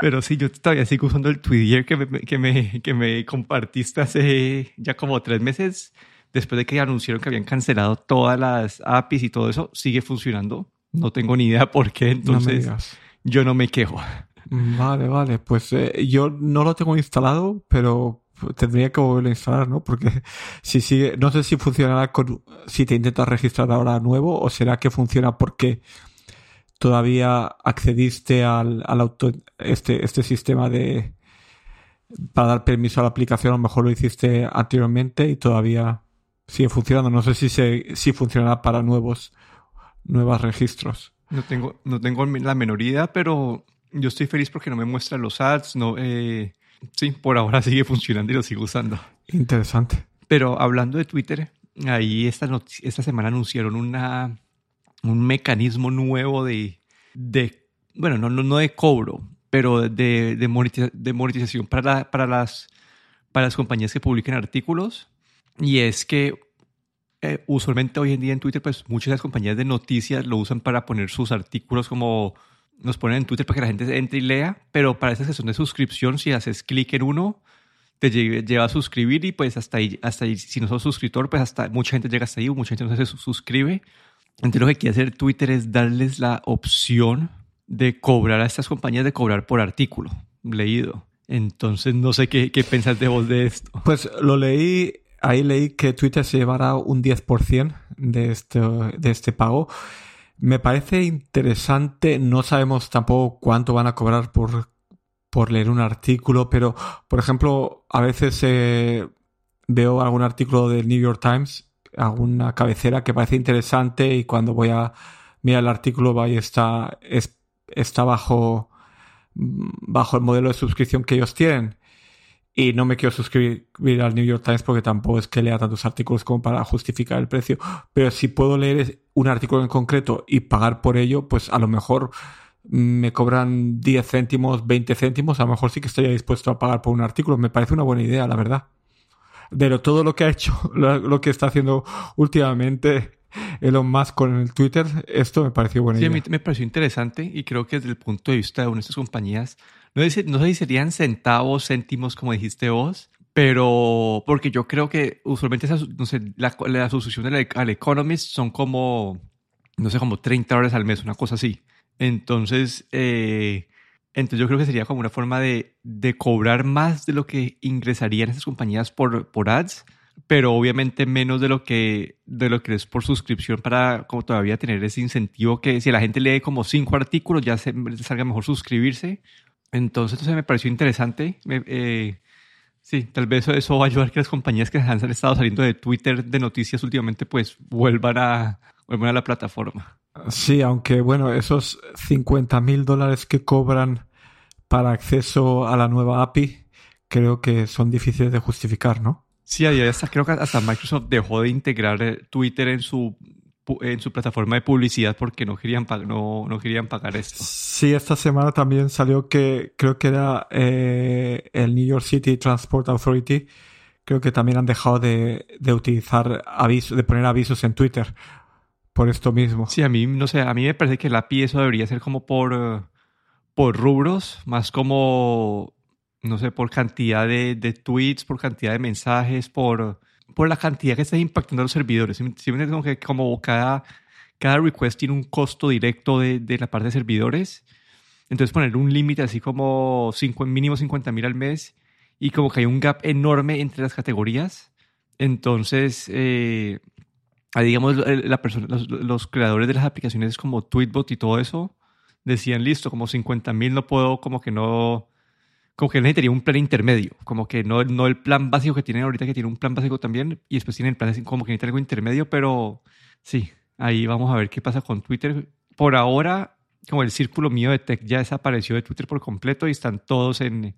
Pero sí, yo todavía sigo usando el Twitter que me, que me, que me compartiste hace ya como tres meses. Después de que anunciaron que habían cancelado todas las APIs y todo eso, sigue funcionando. No tengo ni idea por qué, entonces yo no me quejo. Vale, vale. Pues eh, yo no lo tengo instalado, pero tendría que volverlo a instalar, ¿no? Porque si sigue, no sé si funcionará con, si te intentas registrar ahora nuevo o será que funciona porque todavía accediste al, al auto, este, este sistema de, para dar permiso a la aplicación, a lo mejor lo hiciste anteriormente y todavía sigue funcionando. No sé si se, si funcionará para nuevos, nuevos registros. No tengo, no tengo la menor idea, pero yo estoy feliz porque no me muestra los ads, no, eh, sí, por ahora sigue funcionando y lo sigo usando. Interesante. Pero hablando de Twitter, ahí esta, esta semana anunciaron una, un mecanismo nuevo de, de bueno, no, no, de cobro, pero de, de, monetización para, para, las, para las compañías que publiquen artículos. Y es que eh, usualmente hoy en día en Twitter, pues muchas de las compañías de noticias lo usan para poner sus artículos como nos ponen en Twitter para que la gente entre y lea, pero para esa sesión de suscripción, si haces clic en uno, te lleva a suscribir y pues hasta ahí, hasta si no sos suscriptor, pues hasta mucha gente llega hasta ahí, mucha gente no se suscribe. Entonces lo que quiere hacer Twitter es darles la opción de cobrar a estas compañías de cobrar por artículo leído. Entonces no sé qué, qué pensás de vos de esto. Pues lo leí, ahí leí que Twitter se llevará un 10% de este, de este pago. Me parece interesante, no sabemos tampoco cuánto van a cobrar por, por leer un artículo, pero por ejemplo, a veces eh, veo algún artículo del New York Times, alguna cabecera que parece interesante y cuando voy a mirar el artículo va está, está bajo, bajo el modelo de suscripción que ellos tienen y no me quiero suscribir al New York Times porque tampoco es que lea tantos artículos como para justificar el precio. Pero si puedo leer un artículo en concreto y pagar por ello, pues a lo mejor me cobran 10 céntimos, 20 céntimos, a lo mejor sí que estaría dispuesto a pagar por un artículo. Me parece una buena idea, la verdad. Pero todo lo que ha hecho, lo que está haciendo últimamente Elon Musk con el Twitter, esto me pareció idea. Sí, a mí me pareció interesante y creo que desde el punto de vista de una de estas compañías, no, sé si serían centavos, céntimos, como dijiste vos, pero porque yo creo que usualmente no sé, la, la suscripción al Economist son como, no sé, como 30 dólares al mes, una cosa así. Entonces, eh, entonces yo creo que sería como una forma de, de cobrar más de lo que ingresarían esas compañías por, por ads, pero obviamente menos de lo que de lo que es por suscripción para como todavía tener ese incentivo que si la gente lee como cinco artículos ya se salga mejor suscribirse entonces, eso me pareció interesante. Eh, sí, tal vez eso va a ayudar que las compañías que han estado saliendo de Twitter de noticias últimamente, pues vuelvan a, vuelvan a la plataforma. Sí, aunque bueno, esos 50 mil dólares que cobran para acceso a la nueva API, creo que son difíciles de justificar, ¿no? Sí, hasta, creo que hasta Microsoft dejó de integrar eh, Twitter en su en su plataforma de publicidad porque no querían, no, no querían pagar esto. Sí, esta semana también salió que creo que era eh, el New York City Transport Authority. Creo que también han dejado de, de utilizar avisos, de poner avisos en Twitter por esto mismo. Sí, a mí, no sé, a mí me parece que la API eso debería ser como por, por rubros, más como, no sé, por cantidad de, de tweets, por cantidad de mensajes, por por la cantidad que está impactando a los servidores. Simplemente como que como cada, cada request tiene un costo directo de, de la parte de servidores. Entonces poner un límite así como cinco, mínimo 50 mil al mes y como que hay un gap enorme entre las categorías. Entonces, eh, digamos, la persona, los, los, creadores de las aplicaciones como Tweetbot y todo eso decían, listo, como 50 mil no puedo, como que no, como que necesitaría un plan intermedio, como que no, no el plan básico que tienen ahorita, que tiene un plan básico también, y después tienen el plan como que necesita algo intermedio, pero sí, ahí vamos a ver qué pasa con Twitter. Por ahora, como el círculo mío de tech ya desapareció de Twitter por completo y están todos en,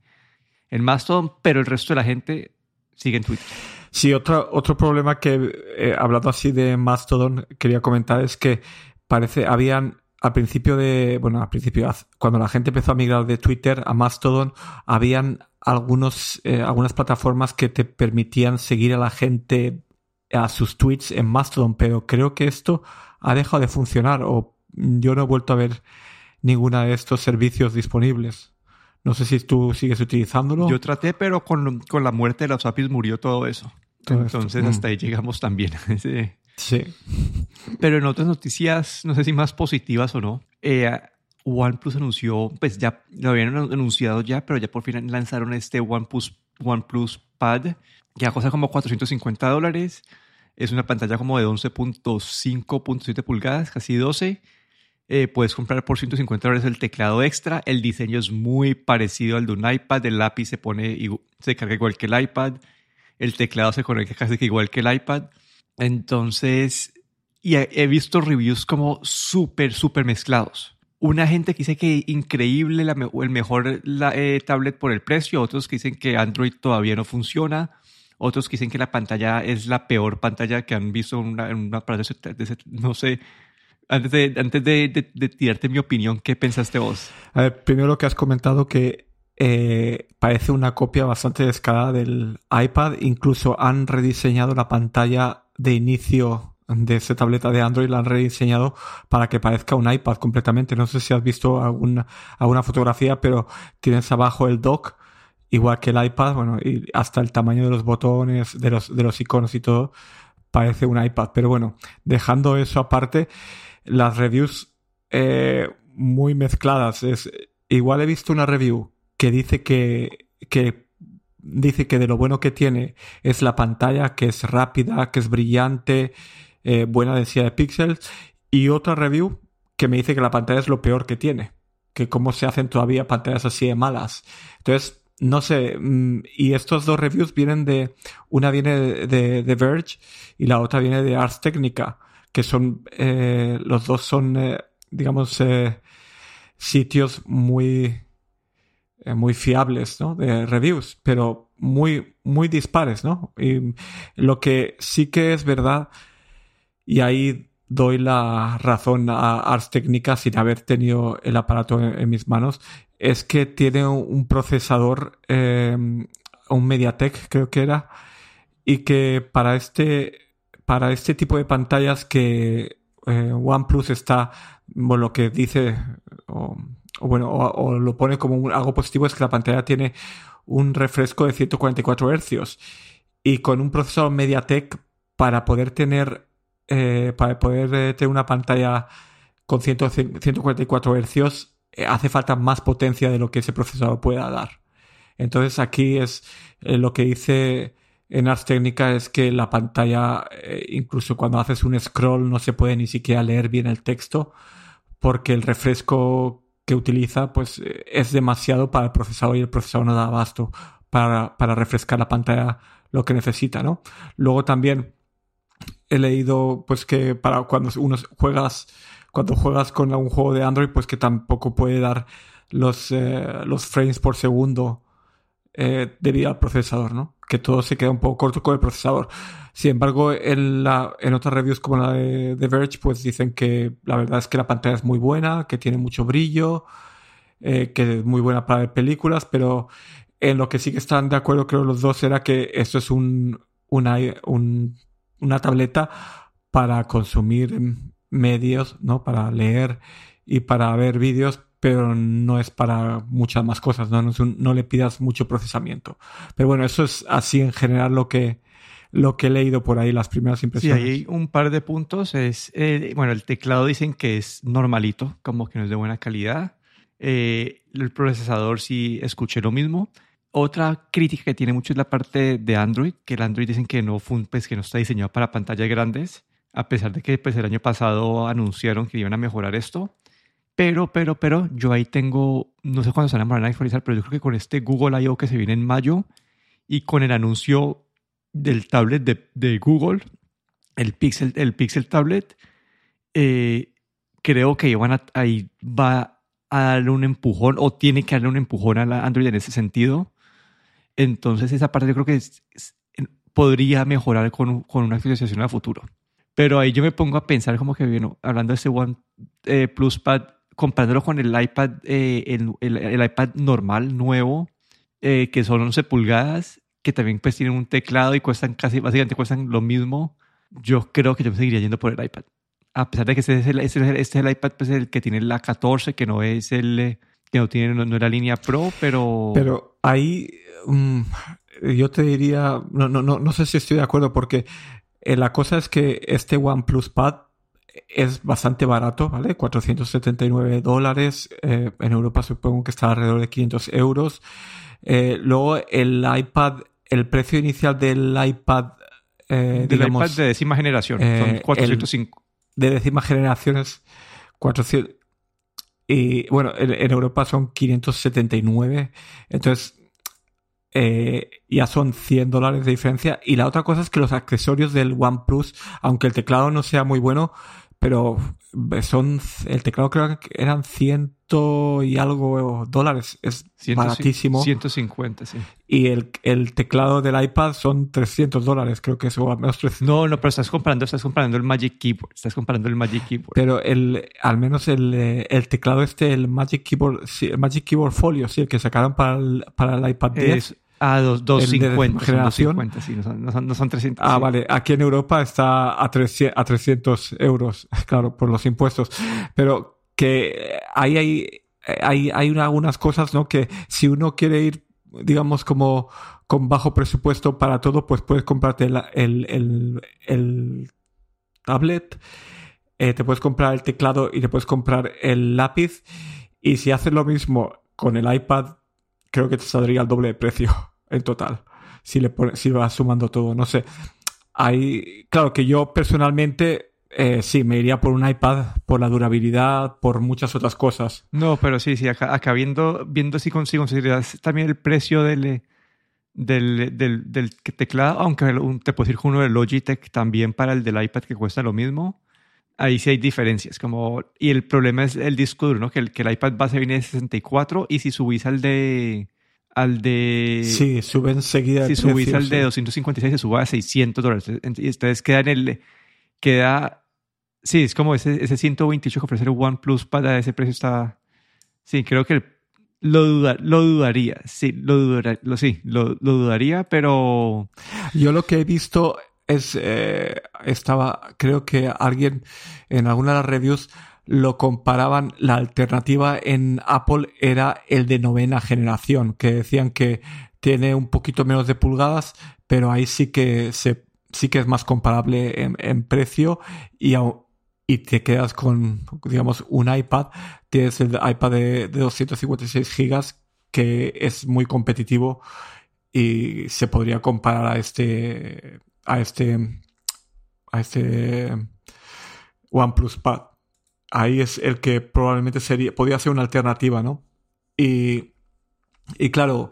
en Mastodon, pero el resto de la gente sigue en Twitter. Sí, otro, otro problema que, eh, hablando así de Mastodon, quería comentar es que parece, habían al principio de, bueno, al principio, cuando la gente empezó a migrar de Twitter a Mastodon, habían algunos, eh, algunas plataformas que te permitían seguir a la gente a sus tweets en Mastodon, pero creo que esto ha dejado de funcionar o yo no he vuelto a ver ninguna de estos servicios disponibles. No sé si tú sigues utilizándolo. Yo traté, pero con, con la muerte de los APIs murió todo eso. Todo esto, Entonces mm. hasta ahí llegamos también. Sí. Sí. Pero en otras noticias, no sé si más positivas o no, eh, OnePlus anunció, pues ya lo habían anunciado ya, pero ya por fin lanzaron este OnePlus, OnePlus Pad, que a cosa como 450 dólares. Es una pantalla como de 11.5.7 pulgadas, casi 12. Eh, puedes comprar por 150 dólares el teclado extra. El diseño es muy parecido al de un iPad. El lápiz se pone, se carga igual que el iPad. El teclado se conecta casi que igual que el iPad. Entonces, y he, visto reviews como súper, súper mezclados. Una gente que dice que increíble, la el mejor la, eh, tablet por el precio, otros que dicen que Android todavía no funciona, otros que dicen que la pantalla es la peor pantalla que han visto en una, en una no sé. Antes de, antes de, de- de tirarte mi opinión, ¿qué pensaste vos? A ver, primero que has comentado que eh, parece una copia bastante descarada del iPad. Incluso han rediseñado la pantalla de inicio de esta tableta de Android, la han rediseñado para que parezca un iPad completamente. No sé si has visto alguna, alguna fotografía, pero tienes abajo el dock, igual que el iPad, bueno, y hasta el tamaño de los botones, de los, de los iconos y todo, parece un iPad. Pero bueno, dejando eso aparte, las reviews eh, muy mezcladas. Es, igual he visto una review que dice que, que dice que de lo bueno que tiene es la pantalla, que es rápida, que es brillante, eh, buena densidad de píxeles, y otra review que me dice que la pantalla es lo peor que tiene, que cómo se hacen todavía pantallas así de malas. Entonces, no sé, mm, y estos dos reviews vienen de, una viene de, de, de Verge y la otra viene de Ars Technica, que son, eh, los dos son, eh, digamos, sitios muy, eh, muy fiables, ¿no? De reviews, pero muy, muy dispares, ¿no? Y lo que sí que es verdad, y ahí doy la razón a Ars Technica sin haber tenido el aparato en, mis manos, es que tiene un, procesador, eh, un MediaTek creo que era, y que para este, para este tipo de pantallas que eh, OnePlus está, bueno, lo que dice, o, o bueno, o, lo pone como algo positivo es que la pantalla tiene un refresco de 144 Hz y con un procesador MediaTek para poder tener eh, para poder eh, tener una pantalla con 100, 144 Hz hace falta más potencia de lo que ese procesador pueda dar. Entonces aquí es eh, lo que dice en Ars Technica es que la pantalla, incluso cuando haces un scroll, no se puede ni siquiera leer bien el texto porque el refresco que utiliza pues eh, es demasiado para el procesador y el procesador no da abasto para, para refrescar la pantalla lo que necesita, ¿no? Luego también he leído pues que para cuando uno juegas cuando juegas con un juego de Android pues que tampoco puede dar los, eh, los frames por segundo eh, debido al procesador, ¿no? Que todo se queda un poco corto con el procesador. Sin embargo, en, la, en otras reviews como la de Verge, pues dicen que la verdad es que la pantalla es muy buena, que tiene mucho brillo, eh, que es muy buena para ver películas, pero en lo que sí que están de acuerdo, creo los dos, era que esto es un, una, un, una tableta para consumir medios, ¿no? Para leer y para ver vídeos, pero no es para muchas más cosas, ¿no? No, un, no, le pidas mucho procesamiento. Pero bueno, eso es así en general lo que, lo que he leído por ahí, las primeras impresiones. Sí, hay un par de puntos. Es, eh, bueno, el teclado dicen que es normalito, como que no es de buena calidad. Eh, el procesador sí escuché lo mismo. Otra crítica que tiene mucho es la parte de Android, que el Android dicen que no, fue, pues, que no está diseñado para pantallas grandes, a pesar de que pues, el año pasado anunciaron que iban a mejorar esto. Pero, pero, pero, yo ahí tengo, no sé cuándo se van a actualizar, pero yo creo que con este Google I.O. que se viene en mayo y con el anuncio del tablet de, de Google, el Pixel, el Pixel Tablet, eh, creo que van a, ahí va a darle un empujón o tiene que darle un empujón a la Android en ese sentido. Entonces esa parte yo creo que es, es, podría mejorar con, con, una actualización a futuro. Pero ahí yo me pongo a pensar como que, bueno, hablando de este One eh, Plus Pad, comparándolo con el iPad, eh, el, el, el, iPad normal, nuevo, eh, que son 11 pulgadas, que también pues tienen un teclado y cuestan casi, básicamente cuestan lo mismo, yo creo que yo me seguiría yendo por el iPad. A pesar de que este es el, este es el, este es el iPad pues el que tiene la 14, que no es el, que no tiene, no, era línea Pro, pero... Pero ahí mm, yo te diría, no, no, no, no sé si estoy de acuerdo porque eh, la cosa es que este OnePlus Pad es bastante barato, ¿vale? 479 dólares. Eh, en Europa supongo que está alrededor de 500 euros. Eh, luego el iPad, el precio inicial del iPad... Eh, del iPad de décima generación, son 405. de décima generación es 400... Y bueno, en, Europa son 579. Entonces, ya son 100 dólares de diferencia. Y la otra cosa es que los accesorios del OnePlus, aunque el teclado no sea muy bueno, pero son el teclado creo que eran ciento y algo dólares. Es baratísimo. 150 sí. Y el, el, teclado del iPad son 300 dólares creo que es o al menos 300. no no pero estás comprando estás comprando el Magic Keyboard estás comprando el Magic Keyboard. Pero el al menos el, el teclado este el Magic Keyboard el Magic Keyboard Folio sí el que sacaron para el, para el iPad 10 Ah, 250. Generación. 250, sí, no son, no son, 300. Ah, vale. Aquí en Europa está a 300, a 300 euros, claro, por los impuestos. Pero que ahí hay, hay, hay algunas cosas, ¿no? Que si uno quiere ir, digamos, como con bajo presupuesto para todo, pues puedes comprarte el, el, el, tablet, eh, te puedes comprar el teclado y te puedes comprar el lápiz. Y si haces lo mismo con el iPad, creo que te saldría el doble de precio en total. Si le si vas sumando todo, no sé. Hay, claro que yo personalmente eh, sí, me iría por un iPad, por la durabilidad, por muchas otras cosas. No, pero sí, sí, acá, viendo, viendo si consigo también el precio del, del, del, del, teclado, aunque te puedo decir uno de Logitech también para el del iPad que cuesta lo mismo. Ahí sí hay diferencias, como, y el problema es el disco duro, ¿no? Que el, que el iPad base viene de 64 y si subís al de, al de... Sí, sube enseguida. Si subís al de 256 se sube a 600 dólares. Y ustedes quedan en el... Queda... Sí, es como ese, ese 128 que ofrece el OnePlus para ese precio está... Sí, creo que lo, lo dudaría. Sí, lo, dudaría, lo, sí, lo, lo dudaría, pero... Yo lo que he visto es, eh, estaba, creo que alguien en alguna de las reviews lo comparaban, la alternativa en Apple era el de novena generación, que decían que tiene un poquito menos de pulgadas, pero ahí sí que se, sí que es más comparable en, precio y, y te quedas con, digamos, un iPad, tienes el iPad de, de 256 gigas que es muy competitivo y se podría comparar a este a este, a este OnePlus Pad. Ahí es el que probablemente sería, podría ser una alternativa, ¿no? Y, y claro,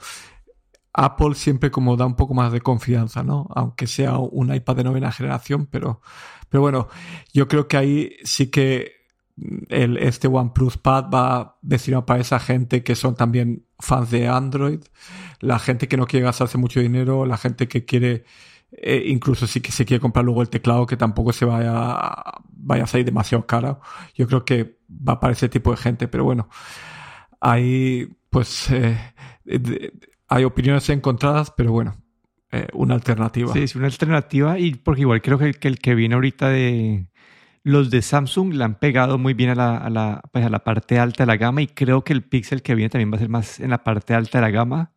Apple siempre como da un poco más de confianza, ¿no? Aunque sea un iPad de novena generación, pero, pero bueno, yo creo que ahí sí que el, este OnePlus Pad va destinado para esa gente que son también fans de Android, la gente que no quiere gastarse mucho dinero, la gente que quiere eh, incluso si se quiere comprar luego el teclado que tampoco se vaya, vaya a salir demasiado caro. Yo creo que va para ese tipo de gente, pero bueno, hay pues eh, hay opiniones encontradas, pero bueno, eh, una alternativa. Sí, es una alternativa y porque igual creo que el, que el que viene ahorita de los de Samsung le han pegado muy bien a la, a la, pues a la parte alta de la gama y creo que el Pixel que viene también va a ser más en la parte alta de la gama.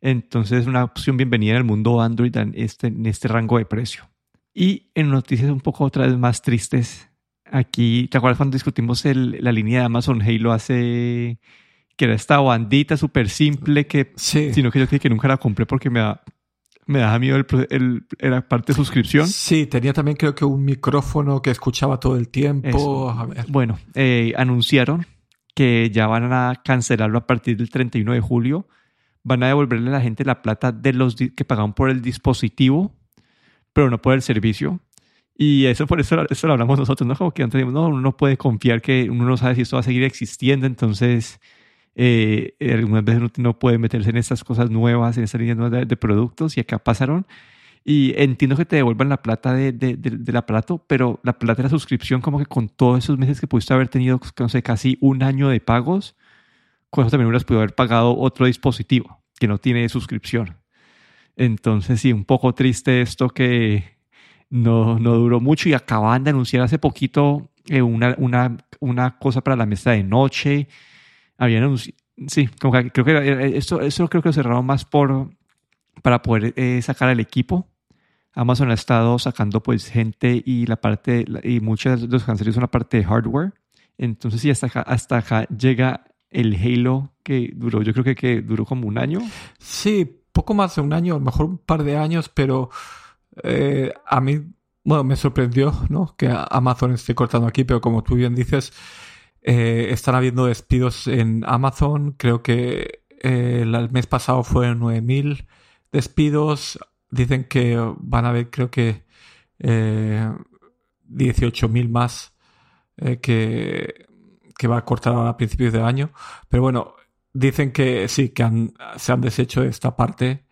Entonces es una opción bienvenida en el mundo Android en este, en este rango de precio. Y en noticias un poco otra vez más tristes, aquí, ¿te acuerdas cuando discutimos el, la línea de Amazon Halo hace que era esta bandita súper simple que sí. sino que yo que, que nunca la compré porque me da me daba miedo el, era parte de suscripción. Sí, tenía también creo que un micrófono que escuchaba todo el tiempo. Bueno, eh, anunciaron que ya van a cancelarlo a partir del 31 de julio van a devolverle a la gente la plata de los que pagaron por el dispositivo, pero no por el servicio. Y eso por eso, eso lo hablamos nosotros, ¿no? Como que antes no, uno no puede confiar que uno no sabe si esto va a seguir existiendo, entonces eh, algunas veces uno no puede meterse en estas cosas nuevas, en estas líneas nuevas de, productos, y acá pasaron. Y entiendo que te devuelvan la plata de, de, del aparato, pero la plata de la suscripción, como que con todos esos meses que pudiste haber tenido, no sé, casi un año de pagos, con también hubieras podido haber pagado otro dispositivo que no tiene suscripción. Entonces, sí, un poco triste esto que no, no duró mucho y acaban de anunciar hace poquito eh, una, una, una, cosa para la mesa de noche. Habían sí, como que creo que esto, eso creo que lo cerraron más por, para poder eh, sacar al equipo. Amazon ha estado sacando pues gente y la parte, y muchos de los canceros son la parte de hardware. Entonces sí, hasta hasta acá llega el Halo que duró, yo creo que, duró como un año. Sí, poco más de un año, a lo mejor un par de años, pero eh, a mí, bueno, me sorprendió, ¿no? Que Amazon esté cortando aquí, pero como tú bien dices, eh, están habiendo despidos en Amazon. Creo que eh, el mes pasado fueron 9.000 despidos. Dicen que van a haber, creo que, eh, 18.000 más que, que va a cortar a principios de año. Pero bueno, dicen que sí, que se han deshecho de esta parte.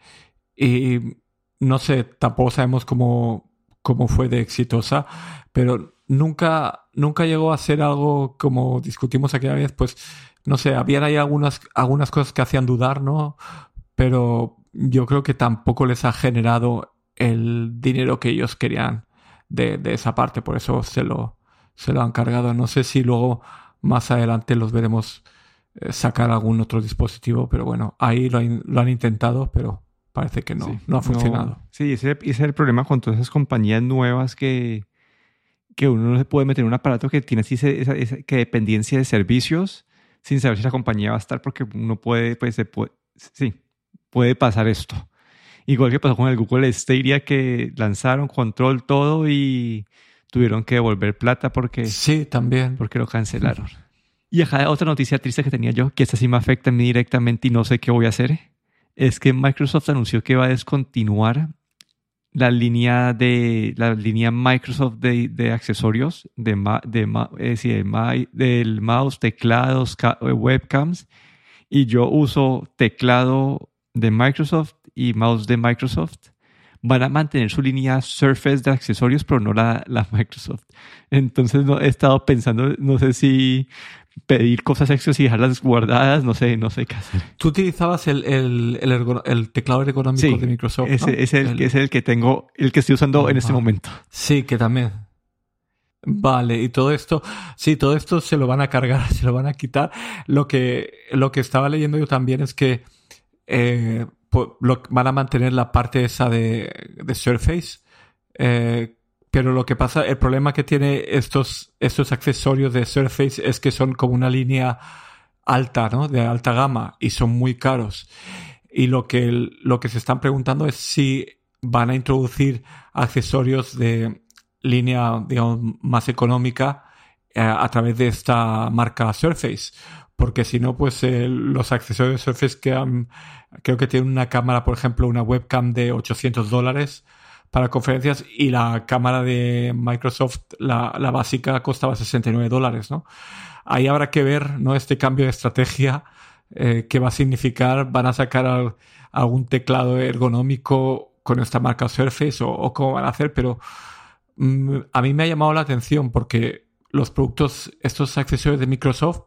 Y no sé, tampoco sabemos cómo, cómo fue de exitosa, pero nunca, nunca llegó a ser algo como discutimos aquella vez, pues no sé, habían ahí algunas, algunas cosas que hacían dudar, ¿no? Pero yo creo que tampoco les ha generado el dinero que ellos querían de, esa parte, por eso se lo, se lo han cargado. No sé si luego más adelante los veremos eh, sacar algún otro dispositivo, pero bueno, ahí lo, lo han intentado, pero parece que no, no ha funcionado. sí, ese, ese, es el problema con todas esas compañías nuevas que, que uno no se puede meter en un aparato que tiene así esa, que dependencia de servicios sin saber si la compañía va a estar porque uno puede, pues se puede, sí, puede pasar esto. Igual que pasó con el Google Stadia que lanzaron control todo y tuvieron que devolver plata porque sí, también. porque lo cancelaron. Y acá otra noticia triste que tenía yo, que esta sí me afecta a mí directamente y no sé qué voy a hacer, es que Microsoft anunció que va a descontinuar la línea de la línea Microsoft de, de accesorios de, de, de, del mouse, teclados, eh, webcams. Y yo uso teclado de Microsoft y mouse de Microsoft van a mantener su línea Surface de accesorios, pero no la, la Microsoft. Entonces no, he estado pensando, no sé si pedir cosas extras y dejarlas guardadas, no sé, no sé qué hacer. Tú utilizabas el, el, el, teclado ergonómico de Microsoft. Ese, es, el, es el que tengo, el que estoy usando en este momento. Sí, que también. Vale, y todo esto, sí, todo esto se lo van a cargar, se lo van a quitar. Lo que, lo que estaba leyendo yo también es que eh, van a mantener la parte esa de, de Surface, eh, pero lo que pasa, el problema que tiene estos, estos accesorios de Surface es que son como una línea alta, ¿no? De alta gama y son muy caros. Y lo que, lo que se están preguntando es si van a introducir accesorios de línea, digamos, más económica eh, a través de esta marca Surface. Porque si no, pues eh, los accesorios Surface que han, creo que tienen una cámara, por ejemplo, una webcam de 800 dólares para conferencias y la cámara de Microsoft, la, básica, costaba 69 dólares, ¿no? Ahí habrá que ver, ¿no? Este cambio de estrategia, eh, qué va a significar, van a sacar algún teclado ergonómico con esta marca Surface o, cómo van a hacer, pero mm, a mí me ha llamado la atención porque los productos, estos accesorios de Microsoft,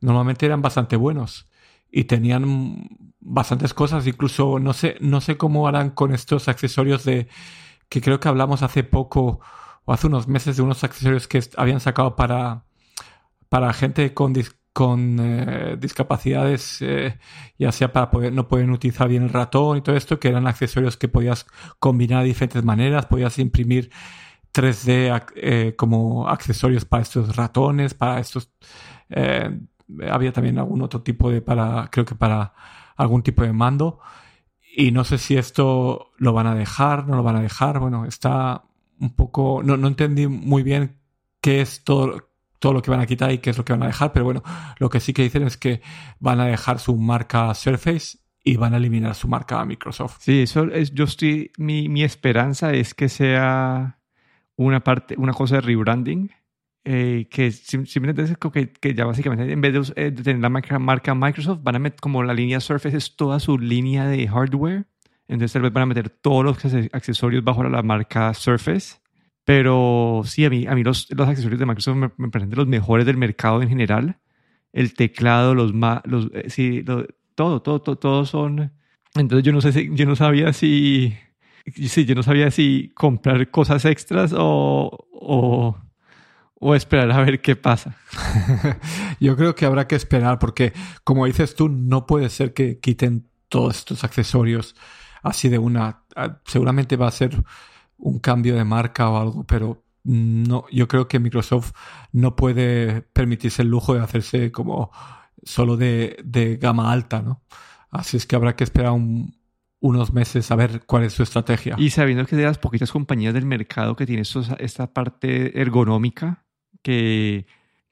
normalmente eran bastante buenos y tenían bastantes cosas, incluso no sé, no sé cómo harán con estos accesorios de que creo que hablamos hace poco o hace unos meses de unos accesorios que habían sacado para, para gente con, con eh, discapacidades, eh, ya sea para poder, no pueden utilizar bien el ratón y todo esto, que eran accesorios que podías combinar de diferentes maneras, podías imprimir 3D eh, como accesorios para estos ratones, para estos... había también algún otro tipo de para, creo que para algún tipo de mando. Y no sé si esto lo van a dejar, no lo van a dejar. Bueno, está un poco. No, no entendí muy bien qué es todo, todo lo que van a quitar y qué es lo que van a dejar, pero bueno, lo que sí que dicen es que van a dejar su marca Surface y van a eliminar su marca Microsoft. Sí, eso es, yo estoy, mi, mi esperanza es que sea una parte, una cosa de rebranding eh, que simplemente es que, que, ya básicamente en vez eh, de, tener la marca, marca, Microsoft, van a meter como la línea Surface es toda su línea de hardware. Entonces tal vez van a meter todos los accesorios bajo la marca Surface. Pero sí, a mí, a mí los, los accesorios de Microsoft me, me, parecen los mejores del mercado en general. El teclado, los, los eh, sí, todo, todo, todo, todo son... Entonces yo no sé si, yo no sabía si, sí, yo no sabía si comprar cosas extras o, o o esperar a ver qué pasa. Yo creo que habrá que esperar porque, como dices tú, no puede ser que quiten todos estos accesorios así de una. Seguramente va a ser un cambio de marca o algo, pero no, yo creo que Microsoft no puede permitirse el lujo de hacerse como solo de, de gama alta, ¿no? Así es que habrá que esperar unos meses a ver cuál es su estrategia. Y sabiendo que de las poquitas compañías del mercado que tienen esta parte ergonómica, que,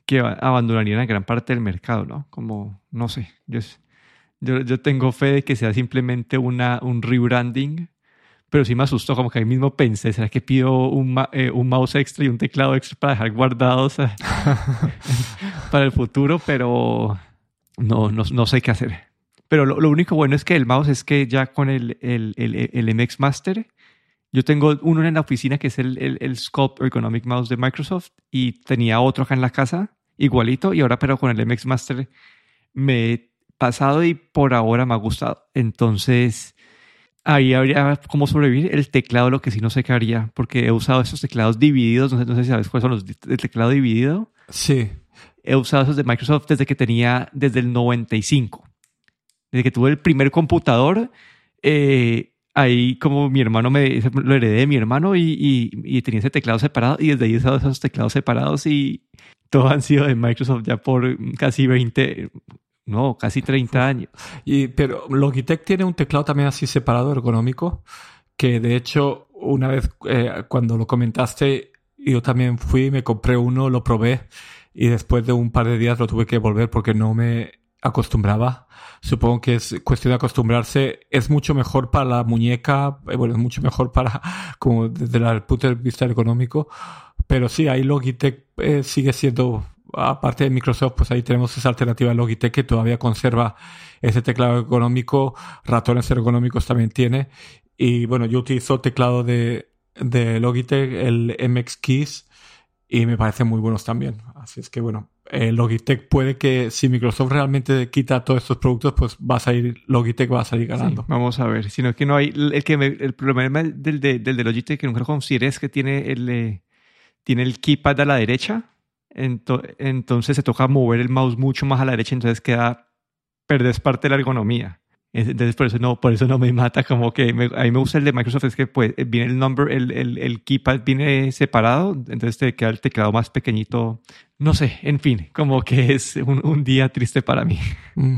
que abandonarían a gran parte del mercado, ¿no? Como, no sé, yo, yo, tengo fe de que sea simplemente una, un rebranding pero sí me asustó, como que ahí mismo pensé, ¿será que pido un, eh, un mouse extra y un teclado extra para dejar guardados eh, para el futuro? Pero no, no, no, sé qué hacer. Pero lo, único bueno es que el mouse es que ya con el, el, el, el MX Master, yo tengo uno en la oficina que es el, el, el Sculpt Ergonomic Mouse de Microsoft y tenía otro acá en la casa, igualito, y ahora pero con el MX Master me he pasado y por ahora me ha gustado. Entonces Ahí habría cómo sobrevivir el teclado, lo que sí no sé qué haría, porque he usado esos teclados divididos, no sé, no sé si sabes cuáles son los del teclado dividido. Sí. He usado esos de Microsoft desde que tenía, desde el 95. Desde que tuve el primer computador, eh, ahí como mi hermano me lo heredé de mi hermano y, y, tenía ese teclado separado y desde ahí he usado esos teclados separados y todos han sido de Microsoft ya por casi 20, no, casi 30 años. Y, pero Logitech tiene un teclado también así separado, ergonómico, que de hecho una vez eh, cuando lo comentaste, yo también fui, me compré uno, lo probé y después de un par de días lo tuve que volver porque no me acostumbraba. Supongo que es cuestión de acostumbrarse. Es mucho mejor para la muñeca, eh, bueno, es mucho mejor para, como desde el punto de vista ergonómico. Pero sí, ahí Logitech eh, sigue siendo aparte de Microsoft, pues ahí tenemos esa alternativa de Logitech que todavía conserva ese teclado ergonómico, ratones ergonómicos también tiene. Y bueno, yo utilizo teclado de, de Logitech, el MX Keys, y me parecen muy buenos también. Así es que bueno, Logitech puede que si Microsoft realmente quita todos estos productos, pues va a salir, Logitech va a salir ganando. vamos a ver, sino que no hay, el, que el problema del de Logitech que nunca consideré es que tiene el, eh, tiene el keypad a la derecha entonces se toca mover el mouse mucho más a la derecha, entonces queda, perdes parte de la ergonomía. Entonces por eso no, por eso no me mata, como que a mí me gusta el de Microsoft, es que pues viene el number, el, el, el keypad viene separado, entonces te queda el teclado más pequeñito. No sé, en fin, como que es un, un día triste para mí. Mm.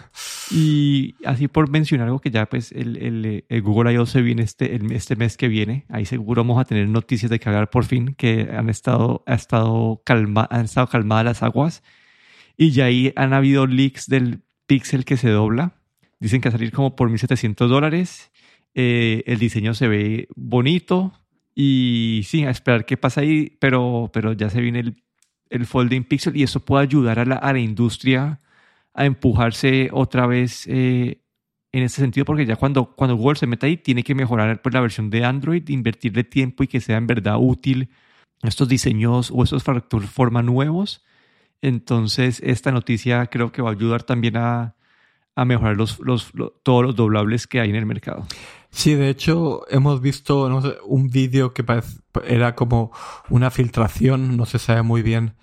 y así por mencionar algo que ya pues el, el, el Google I.O. se viene este, este mes que viene, ahí seguro vamos a tener noticias de cagar por fin, que han estado, ha estado calma, han estado calmadas las aguas y ya ahí han habido leaks del Pixel que se dobla Dicen que va a salir como por 1.700 dólares. Eh, el diseño se ve bonito y sí, a esperar qué pasa ahí, pero, pero ya se viene el, el folding pixel y eso puede ayudar a la, a la industria a empujarse otra vez eh, en ese sentido, porque ya cuando, cuando Google se meta ahí, tiene que mejorar pues, la versión de Android, invertirle tiempo y que sea en verdad útil estos diseños o estos factor forma nuevos. Entonces, esta noticia creo que va a ayudar también a, a mejorar los, los, todos los doblables que hay en el mercado. Sí, de hecho, hemos visto un vídeo que era como una filtración, no se sabe muy bien,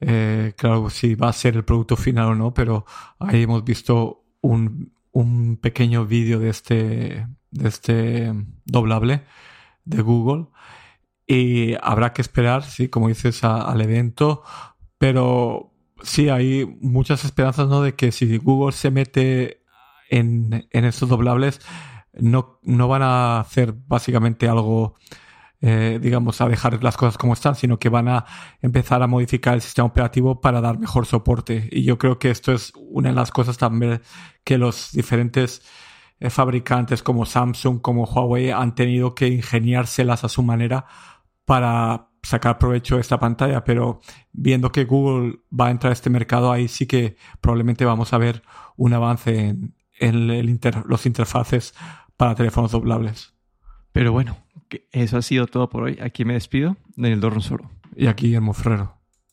eh, claro, si va a ser el producto final o no, pero ahí hemos visto un, un pequeño vídeo de este, de este doblable de Google. Y habrá que esperar, sí, como dices, al evento, pero sí, hay muchas esperanzas, ¿no? De que si Google se mete en, en estos doblables, no, no van a hacer básicamente algo, eh, digamos, a dejar las cosas como están, sino que van a empezar a modificar el sistema operativo para dar mejor soporte. Y yo creo que esto es una de las cosas también que los diferentes eh, fabricantes como Samsung, como Huawei han tenido que ingeniárselas a su manera para sacar provecho de esta pantalla, pero viendo que Google va a entrar a este mercado, ahí sí que probablemente vamos a ver un avance en, el los interfaces para teléfonos doblables. Pero bueno, eso ha sido todo por hoy. Aquí me despido, Daniel Dorronsoro. Y aquí Guillermo Ferrero.